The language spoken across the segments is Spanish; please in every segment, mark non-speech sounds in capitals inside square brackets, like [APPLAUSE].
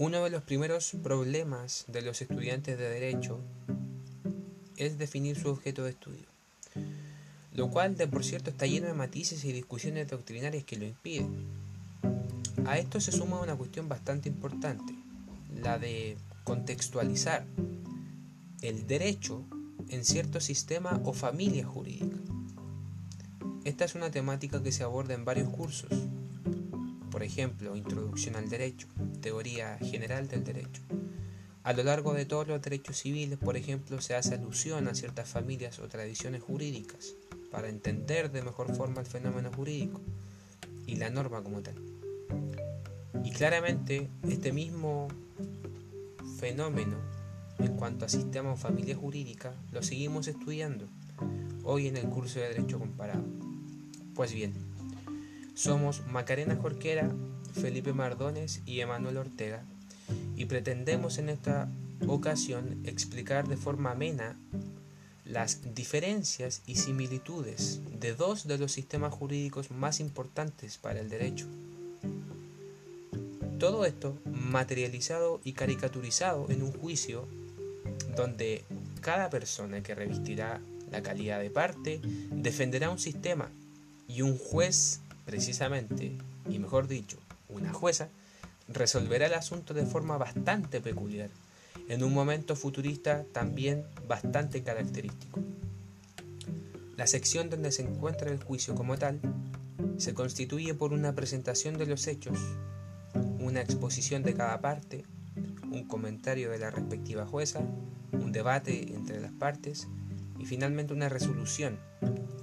Uno de los primeros problemas de los estudiantes de Derecho es definir su objeto de estudio, lo cual de por cierto está lleno de matices y discusiones doctrinarias que lo impiden. A esto se suma una cuestión bastante importante, la de contextualizar el derecho en cierto sistema o familia jurídica. Esta es una temática que se aborda en varios cursos, por ejemplo, Introducción al Derecho, Teoría General del Derecho. A lo largo de todos los derechos civiles, por ejemplo, se hace alusión a ciertas familias o tradiciones jurídicas para entender de mejor forma el fenómeno jurídico y la norma como tal. Y claramente este mismo fenómeno en cuanto a sistema o familia jurídica lo seguimos estudiando hoy en el curso de Derecho Comparado. Pues bien, somos Macarena Jorquera, Felipe Mardones y Emanuel Ortega y pretendemos en esta ocasión explicar de forma amena las diferencias y similitudes de dos de los sistemas jurídicos más importantes para el derecho. Todo esto materializado y caricaturizado en un juicio donde cada persona que revestirá la calidad de parte defenderá un sistema y un juez precisamente, y mejor dicho, una jueza, resolverá el asunto de forma bastante peculiar, en un momento futurista también bastante característico. La sección donde se encuentra el juicio como tal se constituye por una presentación de los hechos, una exposición de cada parte, un comentario de la respectiva jueza, un debate entre las partes y finalmente una resolución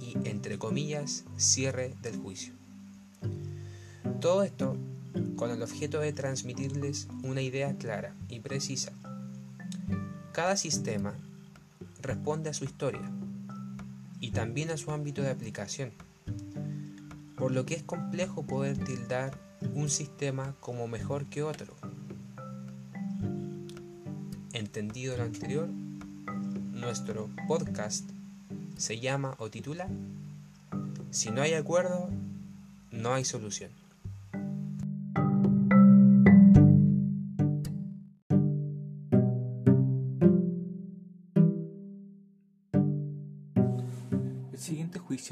y, entre comillas, cierre del juicio. Todo esto con el objeto de transmitirles una idea clara y precisa. Cada sistema responde a su historia y también a su ámbito de aplicación, por lo que es complejo poder tildar un sistema como mejor que otro. Entendido lo anterior, nuestro podcast se llama o titula Si no hay acuerdo, no hay solución.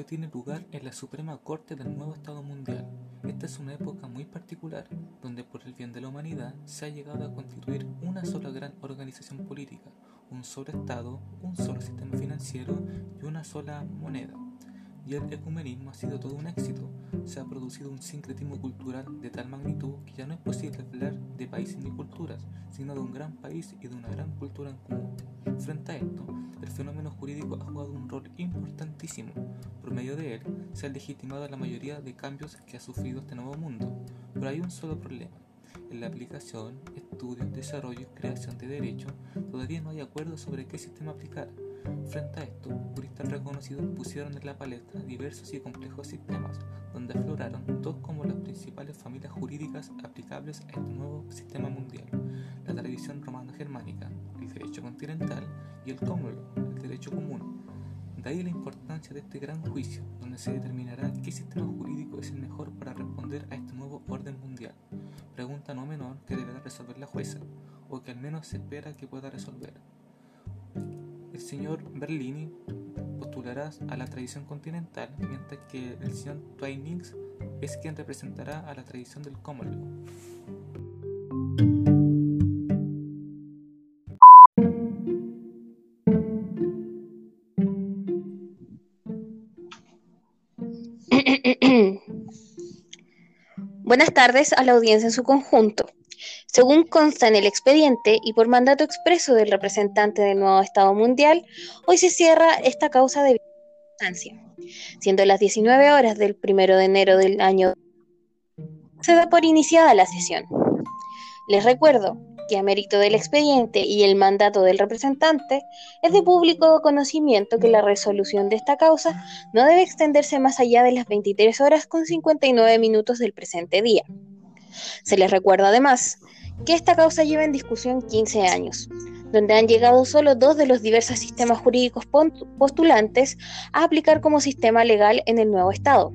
Tiene lugar en la Suprema Corte del nuevo Estado Mundial. Esta es una época muy particular, donde por el bien de la humanidad se ha llegado a constituir una sola gran organización política, un solo Estado, un solo sistema financiero y una sola moneda y el ecumenismo ha sido todo un éxito. Se ha producido un sincretismo cultural de tal magnitud que ya no es posible hablar de países ni culturas, sino de un gran país y de una gran cultura en común. Frente a esto, el fenómeno jurídico ha jugado un rol importantísimo. Por medio de él, se han legitimado la mayoría de cambios que ha sufrido este nuevo mundo. Pero hay un solo problema. La aplicación, estudio, desarrollo y creación de derecho, todavía no hay acuerdo sobre qué sistema aplicar. Frente a esto, juristas reconocidos pusieron en la palestra diversos y complejos sistemas, donde afloraron dos como las principales familias jurídicas aplicables a este nuevo sistema mundial, la tradición romano-germánica, el derecho continental y el common el derecho común. De ahí la importancia de este gran juicio, donde se determinará qué sistema jurídico es el mejor para responder a este nuevo orden mundial. Pregunta no menor que deberá resolver la jueza, o que al menos se espera que pueda resolver el señor Berlini postulará a la tradición continental, mientras que el señor Twinings es quien representará a la tradición del common Buenas tardes a la audiencia en su conjunto. Según consta en el expediente y por mandato expreso del representante del nuevo Estado Mundial, hoy se cierra esta causa de instancia, siendo las 19 horas del 1 de enero del año se da por iniciada la sesión. Les recuerdo que a mérito del expediente y el mandato del representante, es de público conocimiento que la resolución de esta causa no debe extenderse más allá de las 23 horas con 59 minutos del presente día. Se les recuerda además que esta causa lleva en discusión 15 años, donde han llegado solo dos de los diversos sistemas jurídicos postulantes a aplicar como sistema legal en el nuevo Estado.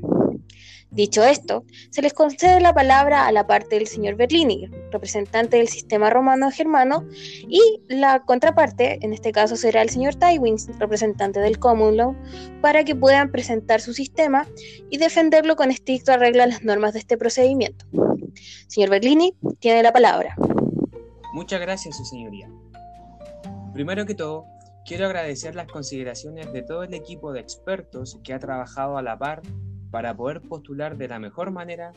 Dicho esto, se les concede la palabra a la parte del señor Berlini, representante del sistema romano-germano, y la contraparte, en este caso será el señor Tywin, representante del Common Law, para que puedan presentar su sistema y defenderlo con estricto arreglo a las normas de este procedimiento. Señor Berlini, tiene la palabra. Muchas gracias, su señoría. Primero que todo, quiero agradecer las consideraciones de todo el equipo de expertos que ha trabajado a la par para poder postular de la mejor manera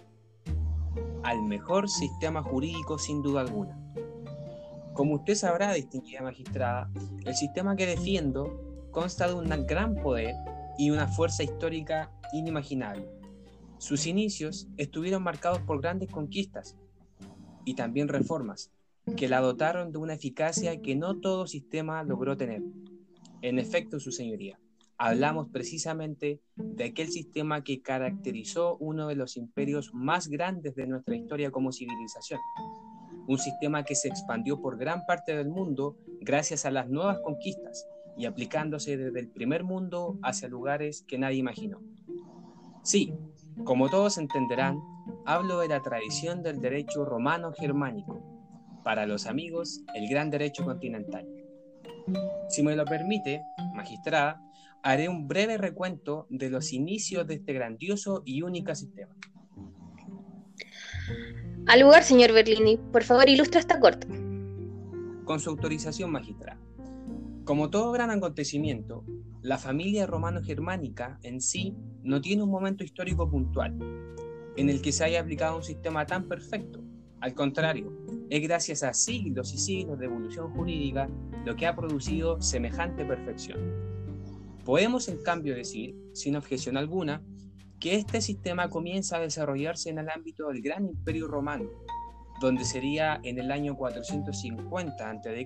al mejor sistema jurídico sin duda alguna. Como usted sabrá, distinguida magistrada, el sistema que defiendo consta de un gran poder y una fuerza histórica inimaginable. Sus inicios estuvieron marcados por grandes conquistas y también reformas que la dotaron de una eficacia que no todo sistema logró tener. En efecto, su señoría, hablamos precisamente de aquel sistema que caracterizó uno de los imperios más grandes de nuestra historia como civilización. Un sistema que se expandió por gran parte del mundo gracias a las nuevas conquistas y aplicándose desde el primer mundo hacia lugares que nadie imaginó. Sí, como todos entenderán, hablo de la tradición del derecho romano germánico, para los amigos, el gran derecho continental. Si me lo permite, magistrada, haré un breve recuento de los inicios de este grandioso y único sistema. Al lugar, señor Berlini, por favor ilustra esta corte. Con su autorización, magistrada. Como todo gran acontecimiento, la familia romano-germánica en sí no tiene un momento histórico puntual en el que se haya aplicado un sistema tan perfecto. Al contrario, es gracias a siglos y siglos de evolución jurídica lo que ha producido semejante perfección. Podemos en cambio decir, sin objeción alguna, que este sistema comienza a desarrollarse en el ámbito del gran imperio romano, donde sería en el año 450 a.C.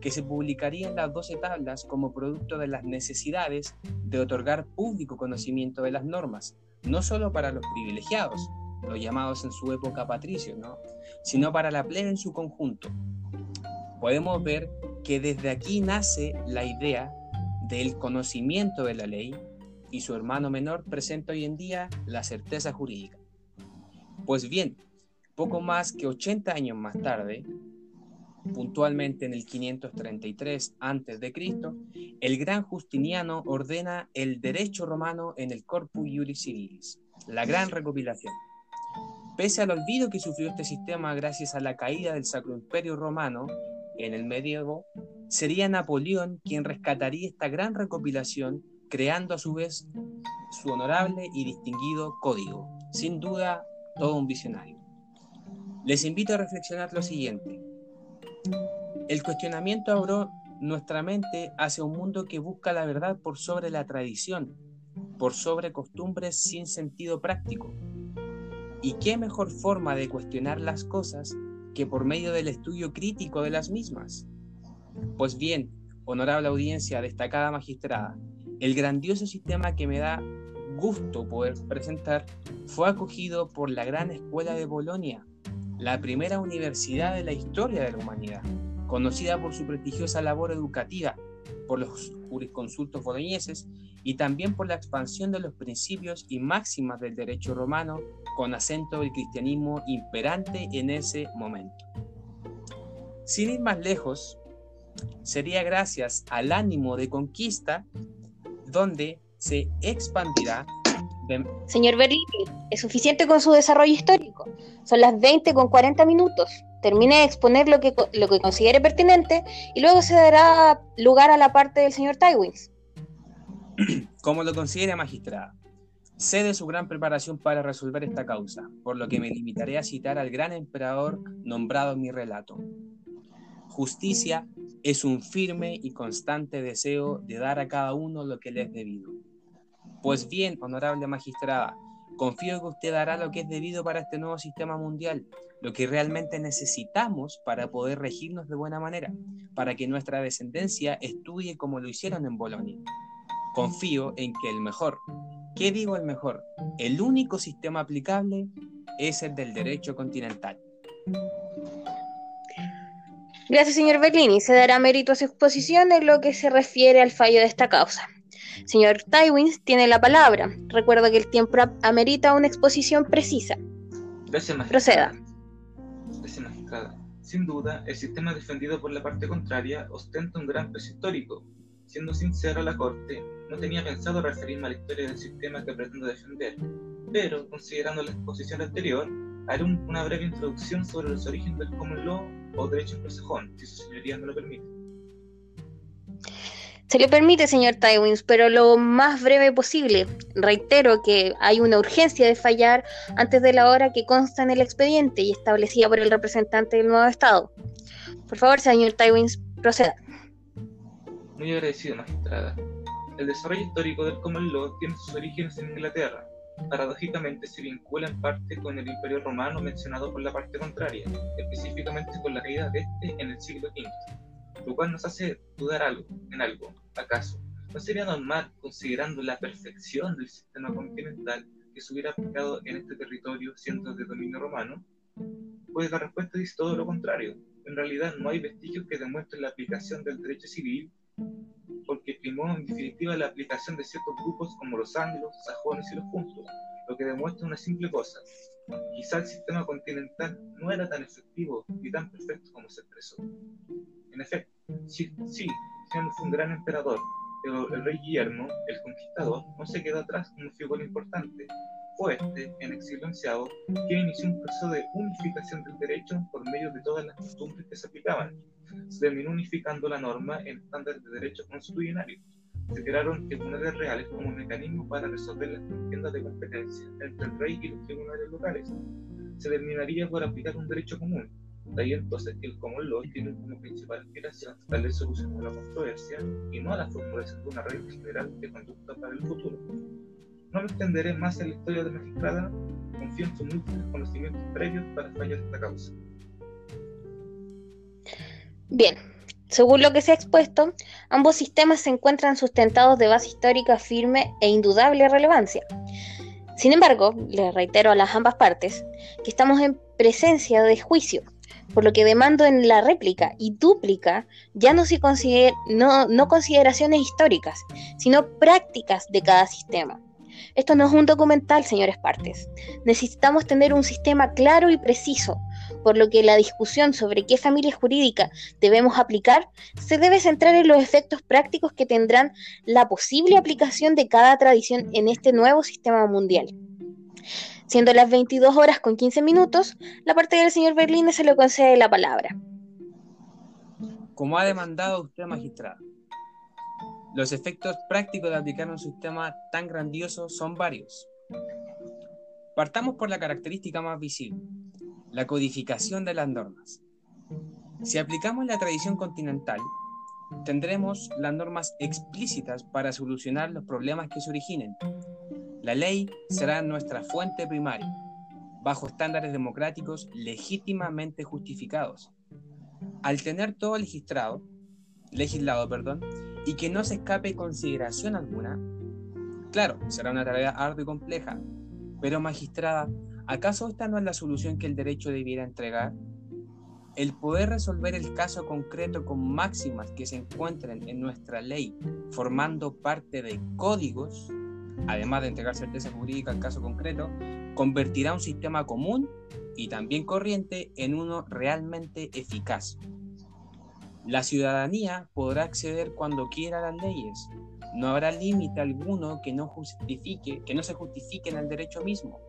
que se publicarían las doce tablas como producto de las necesidades de otorgar público conocimiento de las normas, no solo para los privilegiados, los llamados en su época patricios, ¿no? sino para la plebe en su conjunto. Podemos ver que desde aquí nace la idea del conocimiento de la ley y su hermano menor presenta hoy en día la certeza jurídica. Pues bien, poco más que 80 años más tarde, puntualmente en el 533 a.C., el gran Justiniano ordena el derecho romano en el Corpus Iuris Civilis, la gran recopilación. Pese al olvido que sufrió este sistema gracias a la caída del Sacro Imperio Romano en el medievo, sería Napoleón quien rescataría esta gran recopilación, creando a su vez su honorable y distinguido código. Sin duda, todo un visionario. Les invito a reflexionar lo siguiente. El cuestionamiento abrió nuestra mente hacia un mundo que busca la verdad por sobre la tradición, por sobre costumbres sin sentido práctico ¿Y qué mejor forma de cuestionar las cosas que por medio del estudio crítico de las mismas? Pues bien, honorable audiencia, destacada magistrada, el grandioso sistema que me da gusto poder presentar fue acogido por la Gran Escuela de Bolonia, la primera universidad de la historia de la humanidad, conocida por su prestigiosa labor educativa, por los jurisconsultos boloñeses y también por la expansión de los principios y máximas del derecho romano con acento del cristianismo imperante en ese momento. Sin ir más lejos, sería gracias al ánimo de conquista donde se expandirá. Señor Berlini, es suficiente con su desarrollo histórico. Son las 20 con 40 minutos. Termine de exponer lo que, lo que considere pertinente y luego se dará lugar a la parte del señor Tywins. Como lo considere magistrada. Sé de su gran preparación para resolver esta causa, por lo que me limitaré a citar al gran emperador nombrado en mi relato. Justicia es un firme y constante deseo de dar a cada uno lo que le es debido. Pues bien, honorable magistrada, confío que usted dará lo que es debido para este nuevo sistema mundial, lo que realmente necesitamos para poder regirnos de buena manera, para que nuestra descendencia estudie como lo hicieron en Bolonia. Confío en que el mejor, ¿Qué digo el mejor? El único sistema aplicable es el del derecho continental. Gracias, señor Berlini. Se dará mérito a su exposición en lo que se refiere al fallo de esta causa. Señor Tywins tiene la palabra. Recuerdo que el tiempo amerita una exposición precisa. Gracias, Proceda. Gracias, magistrada. Sin duda, el sistema defendido por la parte contraria ostenta un gran peso histórico. Siendo sincero, la Corte no tenía pensado referirme a la historia del sistema que pretendo defender, pero, considerando la exposición anterior, haré una breve introducción sobre los orígenes del common law o derecho anglosajón, si su señoría me lo permite. Se le permite, señor Tywins, pero lo más breve posible. Reitero que hay una urgencia de fallar antes de la hora que consta en el expediente y establecida por el representante del nuevo Estado. Por favor, señor Tywins, proceda. Muy agradecido, magistrada. El desarrollo histórico del common law tiene sus orígenes en Inglaterra, paradójicamente se vincula en parte con el Imperio Romano mencionado por la parte contraria, específicamente con la caída de este en el siglo V, lo cual nos hace dudar algo, en algo, ¿acaso? ¿No sería normal, considerando la perfección del sistema continental, que se hubiera aplicado en este territorio siendo de dominio romano? Pues la respuesta dice todo lo contrario. En realidad no hay vestigios que demuestren la aplicación del derecho civil porque primó en definitiva la aplicación de ciertos grupos como los anglos, sajones y los puntos, lo que demuestra una simple cosa. Quizá el sistema continental no era tan efectivo ni tan perfecto como se expresó. En efecto, sí, sí, fue un gran emperador, pero el rey Guillermo, el conquistador, no se quedó atrás como figura importante. Fue este, en exilio ansiado, quien inició un proceso de unificación del derecho por medio de todas las costumbres que se aplicaban, se terminó unificando la norma en estándares de derecho constitucional. Se crearon tribunales reales como un mecanismo para resolver las contiendas de competencia entre el rey y los tribunales locales. Se terminaría por aplicar un derecho común. De ahí entonces que el common law tiene como principal aspiración darle solución a la controversia y no a la formulación de una regla general de conducta para el futuro. No me extenderé más en la historia de la magistrada, confío en sus múltiples conocimientos previos para fallar esta causa. Bien, según lo que se ha expuesto, ambos sistemas se encuentran sustentados de base histórica firme e indudable relevancia. Sin embargo, les reitero a las ambas partes que estamos en presencia de juicio, por lo que demando en la réplica y dúplica ya no, se no, no consideraciones históricas, sino prácticas de cada sistema. Esto no es un documental, señores partes. Necesitamos tener un sistema claro y preciso, por lo que la discusión sobre qué familia jurídica debemos aplicar se debe centrar en los efectos prácticos que tendrán la posible aplicación de cada tradición en este nuevo sistema mundial. Siendo las 22 horas con 15 minutos, la parte del señor Berlín se le concede la palabra. Como ha demandado usted, magistrado, los efectos prácticos de aplicar un sistema tan grandioso son varios. Partamos por la característica más visible, la codificación de las normas. Si aplicamos la tradición continental, tendremos las normas explícitas para solucionar los problemas que se originen. La ley será nuestra fuente primaria, bajo estándares democráticos legítimamente justificados. Al tener todo legislado, perdón, y que no se escape consideración alguna, claro, será una tarea ardua y compleja, pero magistrada, ¿Acaso esta no es la solución que el derecho debiera entregar? El poder resolver el caso concreto con máximas que se encuentren en nuestra ley, formando parte de códigos, además de entregar certeza jurídica al caso concreto, convertirá un sistema común y también corriente en uno realmente eficaz. La ciudadanía podrá acceder cuando quiera a las leyes. No habrá límite alguno que no justifique, que no se justifique en el derecho mismo.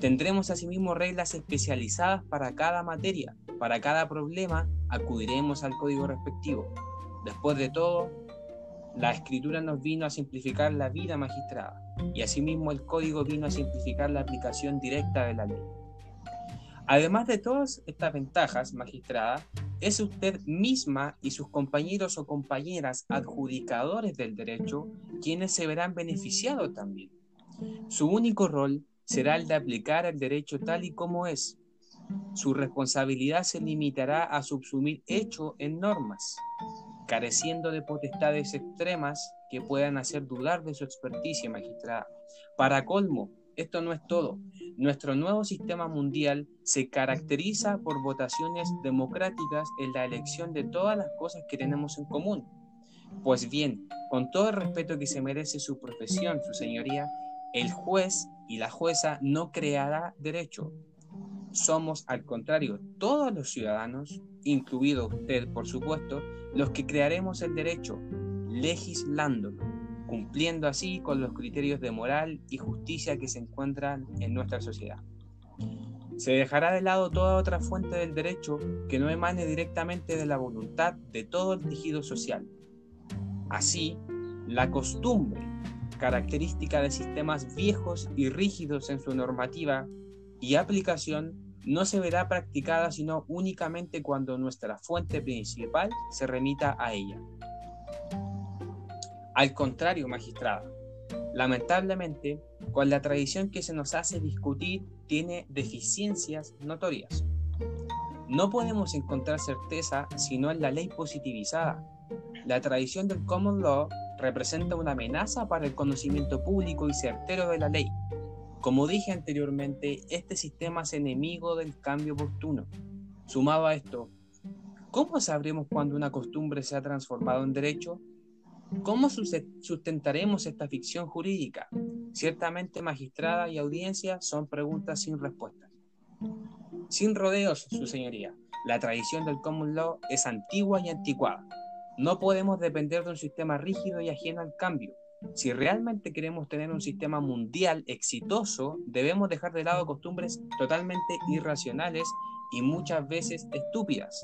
Tendremos asimismo reglas especializadas para cada materia. Para cada problema acudiremos al código respectivo. Después de todo, la escritura nos vino a simplificar la vida magistrada y asimismo el código vino a simplificar la aplicación directa de la ley. Además de todas estas ventajas, magistrada, es usted misma y sus compañeros o compañeras adjudicadores del derecho quienes se verán beneficiados también. Su único rol será el de aplicar el derecho tal y como es. Su responsabilidad se limitará a subsumir hecho en normas, careciendo de potestades extremas que puedan hacer dudar de su experticia magistrada. Para colmo, esto no es todo. Nuestro nuevo sistema mundial se caracteriza por votaciones democráticas en la elección de todas las cosas que tenemos en común. Pues bien, con todo el respeto que se merece su profesión, su señoría, el juez y la jueza no creará derecho. Somos, al contrario, todos los ciudadanos, incluido usted, por supuesto, los que crearemos el derecho, legislándolo, cumpliendo así con los criterios de moral y justicia que se encuentran en nuestra sociedad. Se dejará de lado toda otra fuente del derecho que no emane directamente de la voluntad de todo el tejido social. Así, la costumbre, característica de sistemas viejos y rígidos en su normativa y aplicación, no se verá practicada sino únicamente cuando nuestra fuente principal se remita a ella. Al contrario, magistrada, lamentablemente, con la tradición que se nos hace discutir tiene deficiencias notorias. No podemos encontrar certeza sino en la ley positivizada. La tradición del common law representa una amenaza para el conocimiento público y certero de la ley. Como dije anteriormente, este sistema es enemigo del cambio oportuno. Sumado a esto, ¿cómo sabremos cuando una costumbre se ha transformado en derecho? ¿Cómo sustentaremos esta ficción jurídica? Ciertamente magistrada y audiencia son preguntas sin respuestas. Sin rodeos, su señoría, la tradición del common law es antigua y anticuada. No podemos depender de un sistema rígido y ajeno al cambio. Si realmente queremos tener un sistema mundial exitoso, debemos dejar de lado costumbres totalmente irracionales y muchas veces estúpidas.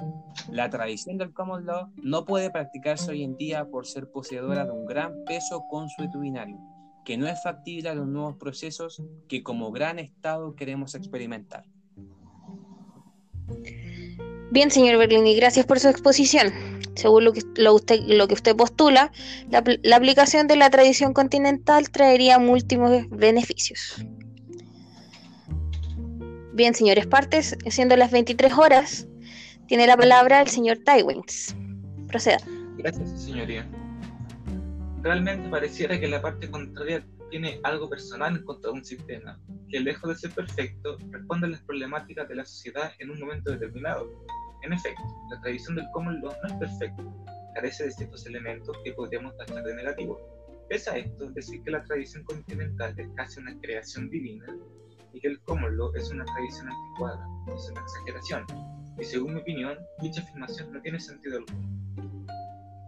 La tradición del common law no puede practicarse hoy en día por ser poseedora de un gran peso consuetudinario, que no es factible a los nuevos procesos que como gran Estado queremos experimentar. Bien, señor Berlini, gracias por su exposición. Según lo que, usted, lo que usted postula, la, la aplicación de la tradición continental traería múltiples beneficios. Bien, señores partes, siendo las 23 horas, tiene la palabra el señor Tywins. Proceda. Gracias, señoría. Realmente pareciera que la parte contraria tiene algo personal en contra de un sistema, que lejos de ser perfecto, responde a las problemáticas de la sociedad en un momento determinado. En efecto, la tradición del common law no es perfecta, carece de ciertos elementos que podríamos tachar de negativos. Pese a esto, decir que la tradición continental es casi una creación divina y que el common law es una tradición anticuada, es una exageración, y según mi opinión, dicha afirmación no tiene sentido alguno.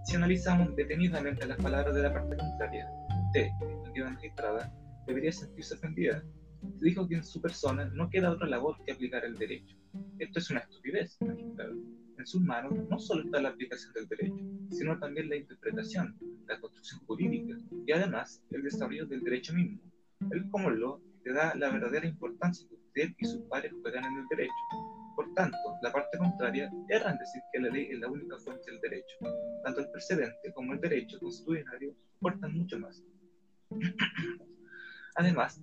Si analizamos detenidamente las palabras de la parte contraria, usted, entidad magistrada, debería sentirse ofendida. Dijo que en su persona no queda otra labor que aplicar el derecho. Esto es una estupidez, magistrado. En sus manos no solo está la aplicación del derecho, sino también la interpretación, la construcción jurídica y además el desarrollo del derecho mismo. El common law te da la verdadera importancia que usted y sus pares juegan en el derecho. Por tanto, la parte contraria erra en decir que la ley es la única fuente del derecho. Tanto el precedente como el derecho constitucionario aportan mucho más. [CLEARS THROAT] Además,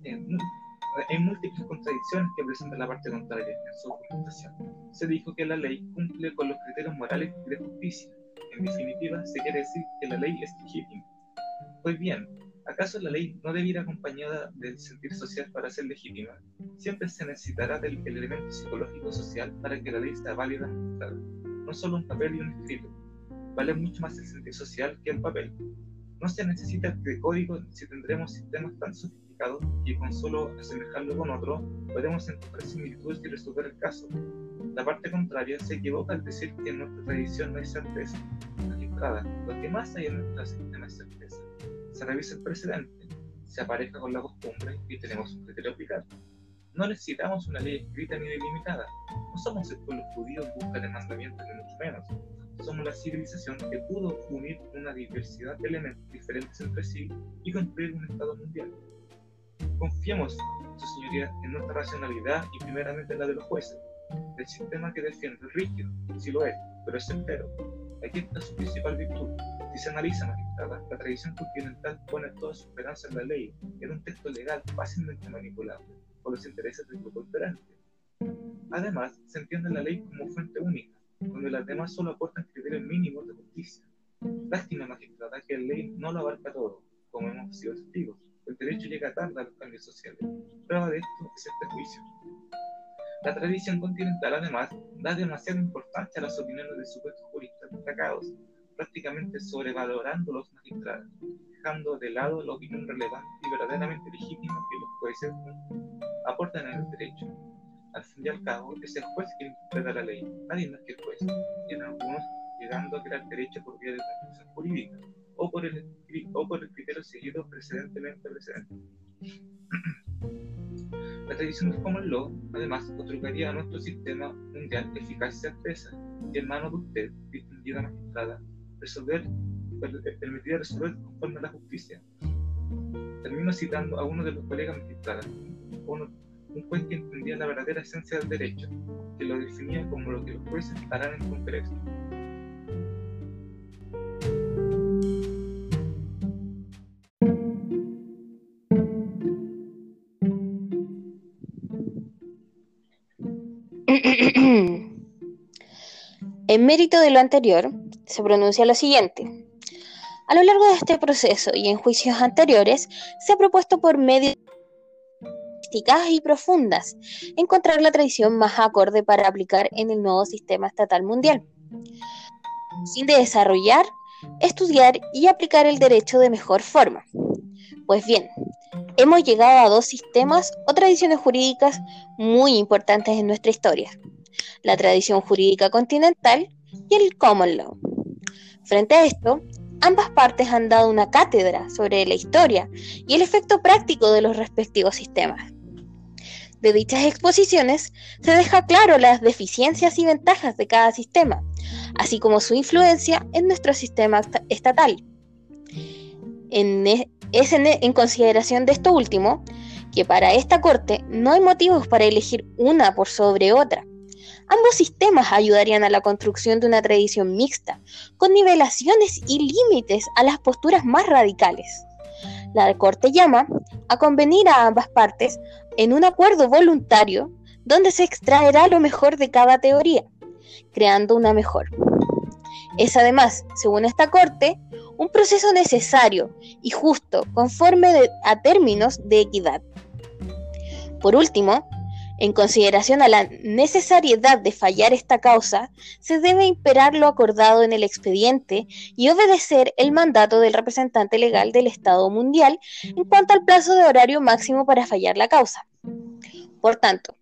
hay múltiples contradicciones que presenta la parte contraria en su argumentación. Se dijo que la ley cumple con los criterios morales de justicia. En definitiva, se quiere decir que la ley es legítima. Pues bien, ¿Acaso la ley no debe ir acompañada del sentir social para ser legítima? Siempre se necesitará del elemento psicológico social para que la ley sea válida No solo un papel y un escrito. Vale mucho más el sentir social que el papel. No se necesita de código si tendremos sistemas tan sofisticados que con solo asemejarlo con otro podemos encontrar similitudes y resolver el caso. La parte contraria se equivoca al decir que en nuestra tradición no hay certeza. Magistrada, lo que más hay en nuestra sistema es certeza se revisa el precedente, se apareja con la costumbre y tenemos un criterio aplicado. No necesitamos una ley escrita ni delimitada. No somos el pueblo judío en busca de mandamientos ni mucho menos. Somos la civilización que pudo unir una diversidad de elementos diferentes entre sí y construir un Estado mundial. Confiemos, su señoría, en nuestra racionalidad y primeramente en la de los jueces. El sistema que defiende es rígido, sí lo es, pero es entero. Aquí está su principal virtud, si se analiza, magistrada, la tradición continental pone toda su esperanza en la ley, en un texto legal fácilmente manipulable por los intereses del grupo diferente. Además, se entiende la ley como fuente única, donde las demás solo aportan criterios mínimos de justicia. Lástima, magistrada, que la ley no lo abarca todo, como hemos sido testigos. El derecho llega tarde a los cambios sociales. Prueba de esto es este juicio. La tradición continental, además, da demasiada importancia a las opiniones de supuestos juristas destacados prácticamente sobrevalorando los magistrados, dejando de lado la opinión relevante y verdaderamente legítima que los jueces aportan en el derecho. Al fin y al cabo, es el juez quien interpreta la ley, nadie más que el juez, y en algunos llegando a crear derecho por vía de conclusión jurídica o por el, o por el criterio seguido precedentemente precedente. [CLEARS THROAT] La tradición del common law, además, otorgaría a nuestro sistema mundial eficacia expresa y en manos de usted, distinguida magistrada, resolver, permitiría resolver conforme a la justicia. Termino citando a uno de los colegas magistrados, uno, un juez que entendía la verdadera esencia del derecho, que lo definía como lo que los jueces harán en conferencia. En mérito de lo anterior, se pronuncia lo siguiente. A lo largo de este proceso y en juicios anteriores, se ha propuesto por medios y profundas encontrar la tradición más acorde para aplicar en el nuevo sistema estatal mundial, sin de desarrollar, estudiar y aplicar el derecho de mejor forma. Pues bien, hemos llegado a dos sistemas o tradiciones jurídicas muy importantes en nuestra historia la tradición jurídica continental y el common law. Frente a esto, ambas partes han dado una cátedra sobre la historia y el efecto práctico de los respectivos sistemas. De dichas exposiciones se deja claro las deficiencias y ventajas de cada sistema, así como su influencia en nuestro sistema estatal. E, es en, en consideración de esto último que para esta Corte no hay motivos para elegir una por sobre otra, Ambos sistemas ayudarían a la construcción de una tradición mixta, con nivelaciones y límites a las posturas más radicales. La Corte llama a convenir a ambas partes en un acuerdo voluntario donde se extraerá lo mejor de cada teoría, creando una mejor. Es además, según esta Corte, un proceso necesario y justo conforme a términos de equidad. Por último, en consideración a la necesariedad de fallar esta causa, se debe imperar lo acordado en el expediente y obedecer el mandato del representante legal del Estado mundial en cuanto al plazo de horario máximo para fallar la causa. Por tanto,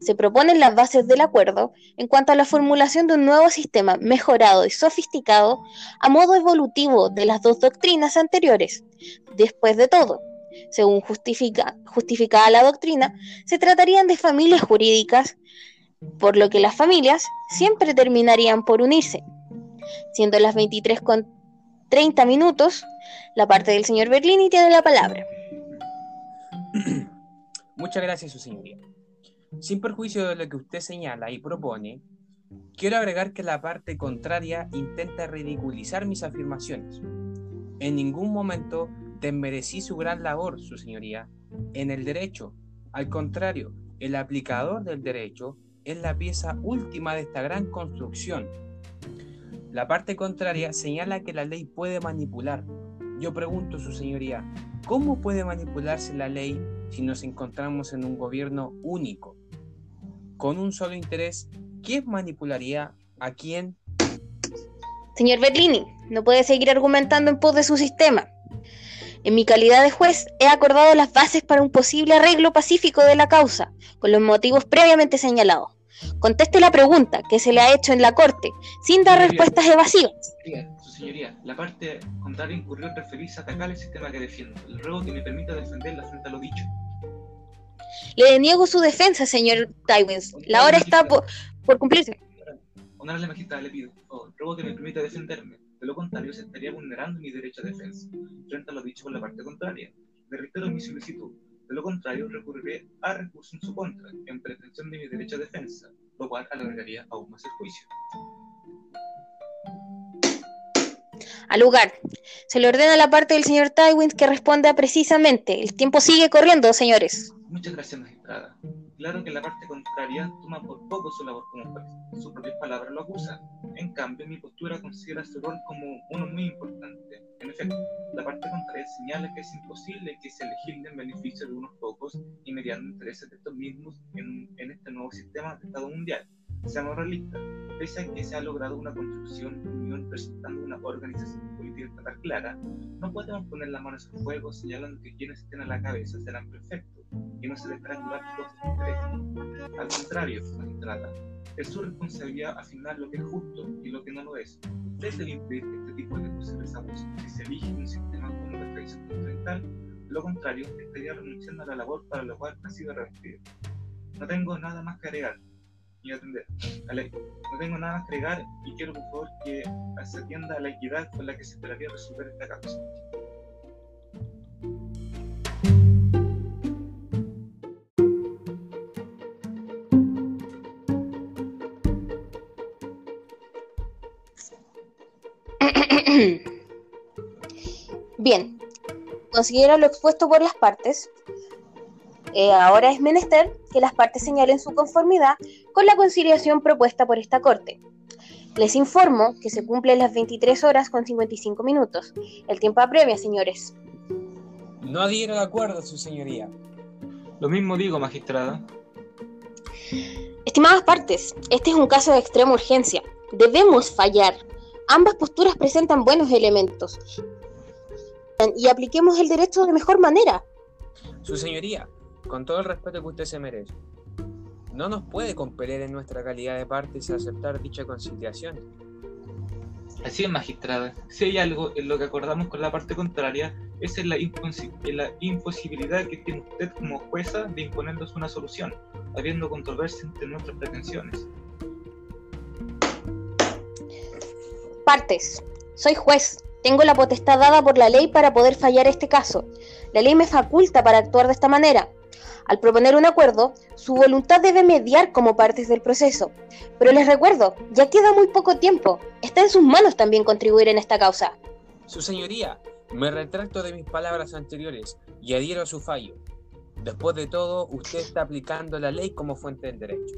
se proponen las bases del acuerdo en cuanto a la formulación de un nuevo sistema mejorado y sofisticado a modo evolutivo de las dos doctrinas anteriores. Después de todo, según justifica, justificada la doctrina, se tratarían de familias jurídicas, por lo que las familias siempre terminarían por unirse. Siendo las 23 con 30 minutos, la parte del señor Berlini tiene la palabra. [CLEARS THROAT] Muchas gracias, su señoría. Sin perjuicio de lo que usted señala y propone, quiero agregar que la parte contraria intenta ridiculizar mis afirmaciones. En ningún momento desmerecí su gran labor, su señoría, en el derecho. Al contrario, el aplicador del derecho es la pieza última de esta gran construcción. La parte contraria señala que la ley puede manipular. Yo pregunto, su señoría, ¿cómo puede manipularse la ley si nos encontramos en un gobierno único? Con un solo interés, ¿quién manipularía a quién? Señor Berlini, no puede seguir argumentando en pos de su sistema. En mi calidad de juez, he acordado las bases para un posible arreglo pacífico de la causa, con los motivos previamente señalados. Conteste la pregunta que se le ha hecho en la Corte, sin dar respuestas evasivas. Su señoría, la parte contraria incurrió en referirse a atacar el sistema que defiendo. Le ruego que me permita defenderla frente a lo dicho. Le niego su defensa, señor Tywins. La hora está por, cumplirse. Honorable magistrada, le pido, por ruego que me permita defenderme. De lo contrario, se estaría vulnerando mi derecho a defensa, frente a lo dicho por la parte contraria. Le reitero mi solicitud. De lo contrario, recurriré a recurso en su contra, en pretensión de mi derecho a defensa, lo cual alargaría aún más el juicio. Al lugar. Se le ordena a la parte del señor Tywin que responda precisamente. El tiempo sigue corriendo, señores. Muchas gracias, magistrada. Claro que la parte contraria toma por poco su labor como juez. Sus propias palabras lo acusan. En cambio, mi postura considera su rol como uno muy importante. En efecto, la parte contraria señala que es imposible que se legisle en beneficio de unos pocos y mediante intereses de estos mismos en, en este nuevo sistema de Estado mundial. Seamos realistas, pese a que se ha logrado una construcción unión presentando una organización política estatal clara, no podemos poner las manos en fuego señalando que quienes estén a la cabeza serán perfectos y no se les todos intereses. Al contrario, magistrada, es su responsabilidad afinar lo que es justo y lo que no lo es. Usted debe impedir este tipo de posibles abusos. Si se elige un sistema como la tradición continental, lo contrario, estaría renunciando a la labor para la cual ha sido revestido. No tengo nada más que agregar y atender. No tengo nada más que agregar y quiero por favor que se atienda a la equidad con la que se esperaría resolver esta causa. [CLEARS THROAT] Bien, considera lo expuesto por las partes. Eh, ahora es menester que las partes señalen su conformidad con la conciliación propuesta por esta Corte. Les informo que se cumplen las 23 horas con 55 minutos. El tiempo apremia, señores. No adhiero de acuerdo, su señoría. Lo mismo digo, magistrada. Estimadas partes, este es un caso de extrema urgencia. Debemos fallar. Ambas posturas presentan buenos elementos y apliquemos el derecho de mejor manera. Su señoría, con todo el respeto que usted se merece, no nos puede compeler en nuestra calidad de partes a aceptar dicha conciliación. Así es, magistrada. Si hay algo en lo que acordamos con la parte contraria, es en la, la imposibilidad que tiene usted como jueza de imponernos una solución, habiendo controversia entre nuestras pretensiones. Partes. Soy juez. Tengo la potestad dada por la ley para poder fallar este caso. La ley me faculta para actuar de esta manera. Al proponer un acuerdo, su voluntad debe mediar como partes del proceso. Pero les recuerdo, ya queda muy poco tiempo. Está en sus manos también contribuir en esta causa. Su señoría, me retracto de mis palabras anteriores y adhiero a su fallo. Después de todo, usted está aplicando la ley como fuente del derecho.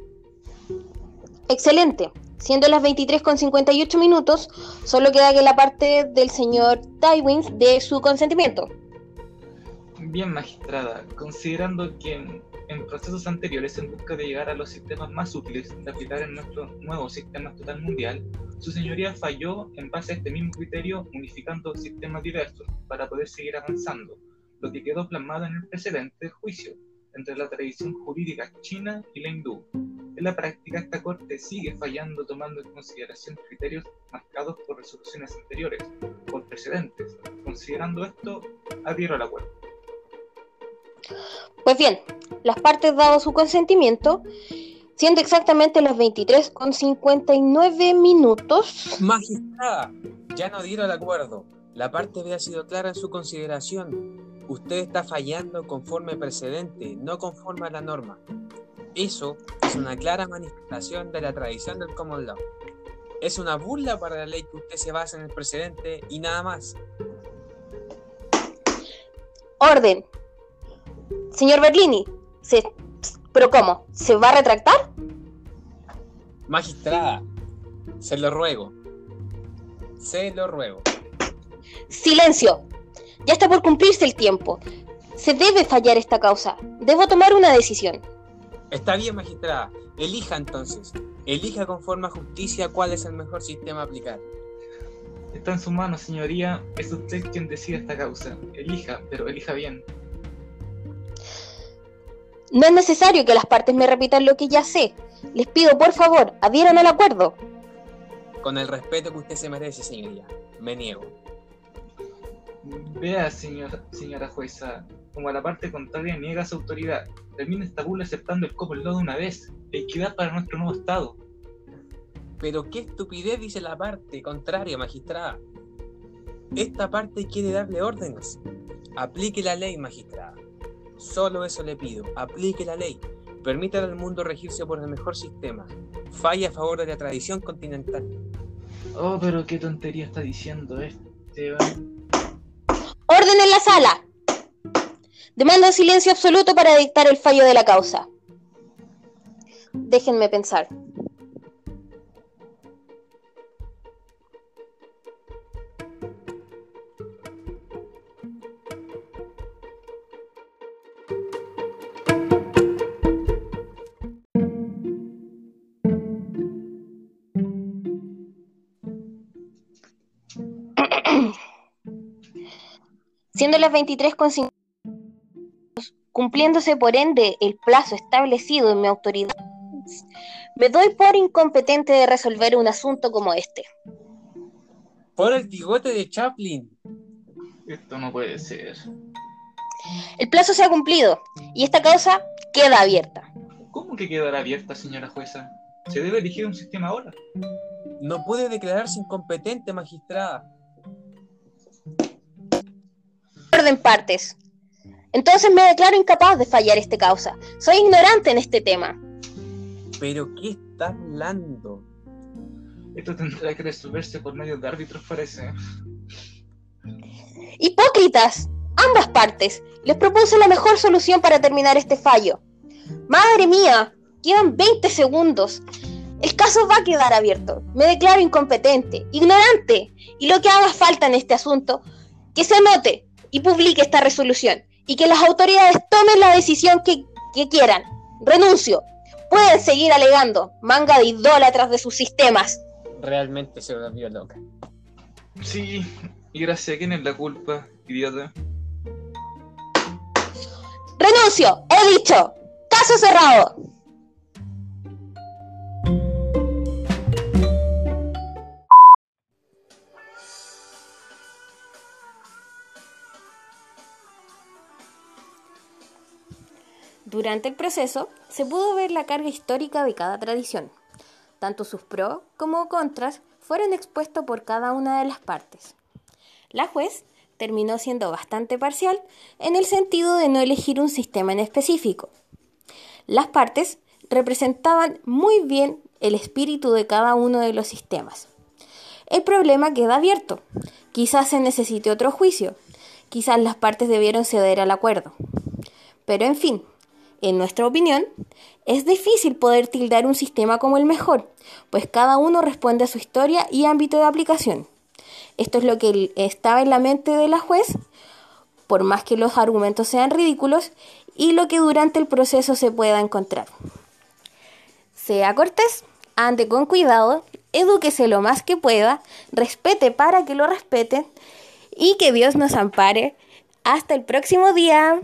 Excelente. Siendo las 23.58 minutos, solo queda que la parte del señor Tywins de su consentimiento. Bien, magistrada, considerando que en, en, procesos anteriores, en busca de llegar a los sistemas más útiles de aplicar en nuestro nuevo sistema total mundial, su señoría falló en base a este mismo criterio, unificando sistemas diversos para poder seguir avanzando, lo que quedó plasmado en el precedente juicio entre la tradición jurídica china y la hindú. En la práctica, esta Corte sigue fallando tomando en consideración criterios marcados por resoluciones anteriores, por precedentes. Considerando esto, adhiero al acuerdo. Pues bien, las partes dado su consentimiento, siendo exactamente las 23 con 59 minutos. Magistrada, ya no dieron el acuerdo. La parte había sido clara en su consideración. Usted está fallando conforme precedente, no conforme a la norma. Eso es una clara manifestación de la tradición del common law. Es una burla para la ley que usted se basa en el precedente y nada más. Orden. Señor Berlini, se... ¿pero cómo? ¿Se va a retractar? Magistrada, se lo ruego. Se lo ruego. Silencio. Ya está por cumplirse el tiempo. Se debe fallar esta causa. Debo tomar una decisión. Está bien, magistrada. Elija entonces. Elija conforme a justicia cuál es el mejor sistema a aplicar. Está en su mano, señoría. Es usted quien decide esta causa. Elija, pero elija bien. No es necesario que las partes me repitan lo que ya sé. Les pido, por favor, adhieran al acuerdo. Con el respeto que usted se merece, señoría. Me niego. Vea, señor, señora jueza, como a la parte contraria niega su autoridad. Termina esta bula aceptando el copo de una vez. Equidad para nuestro nuevo Estado. Pero qué estupidez dice la parte contraria, magistrada. Esta parte quiere darle órdenes. Aplique la ley, magistrada. Solo eso le pido. Aplique la ley. Permítale al mundo regirse por el mejor sistema. Falla a favor de la tradición continental. Oh, pero qué tontería está diciendo este. Orden en la sala. Demanda silencio absoluto para dictar el fallo de la causa. Déjenme pensar. [CLEARS THROAT] Siendo las 23.50 cumpliéndose por ende el plazo establecido en mi autoridad, me doy por incompetente de resolver un asunto como este. Por el bigote de Chaplin. Esto no puede ser. El plazo se ha cumplido y esta causa queda abierta. ¿Cómo que quedará abierta, señora jueza? Se debe elegir un sistema ahora. No puede declararse incompetente, magistrada. Orden partes. Entonces me declaro incapaz de fallar esta causa. Soy ignorante en este tema. ¿Pero qué está hablando? Esto tendrá que resolverse por medio de árbitros, parece. Hipócritas, ambas partes. Les propuse la mejor solución para terminar este fallo. Madre mía, quedan 20 segundos. El caso va a quedar abierto. Me declaro incompetente, ignorante. Y lo que haga falta en este asunto, que se anote y publique esta resolución. Y que las autoridades tomen la decisión que, que quieran. Renuncio. Pueden seguir alegando. Manga de idólatras de sus sistemas. Realmente se volvió loca. Sí, y gracias a quién es la culpa, idiota. Renuncio. He dicho. Caso cerrado. Durante el proceso se pudo ver la carga histórica de cada tradición. Tanto sus pros como contras fueron expuestos por cada una de las partes. La juez terminó siendo bastante parcial en el sentido de no elegir un sistema en específico. Las partes representaban muy bien el espíritu de cada uno de los sistemas. El problema queda abierto. Quizás se necesite otro juicio. Quizás las partes debieron ceder al acuerdo. Pero en fin, en nuestra opinión, es difícil poder tildar un sistema como el mejor, pues cada uno responde a su historia y ámbito de aplicación. Esto es lo que estaba en la mente de la juez, por más que los argumentos sean ridículos, y lo que durante el proceso se pueda encontrar. Sea cortés, ande con cuidado, edúquese lo más que pueda, respete para que lo respeten y que Dios nos ampare. Hasta el próximo día.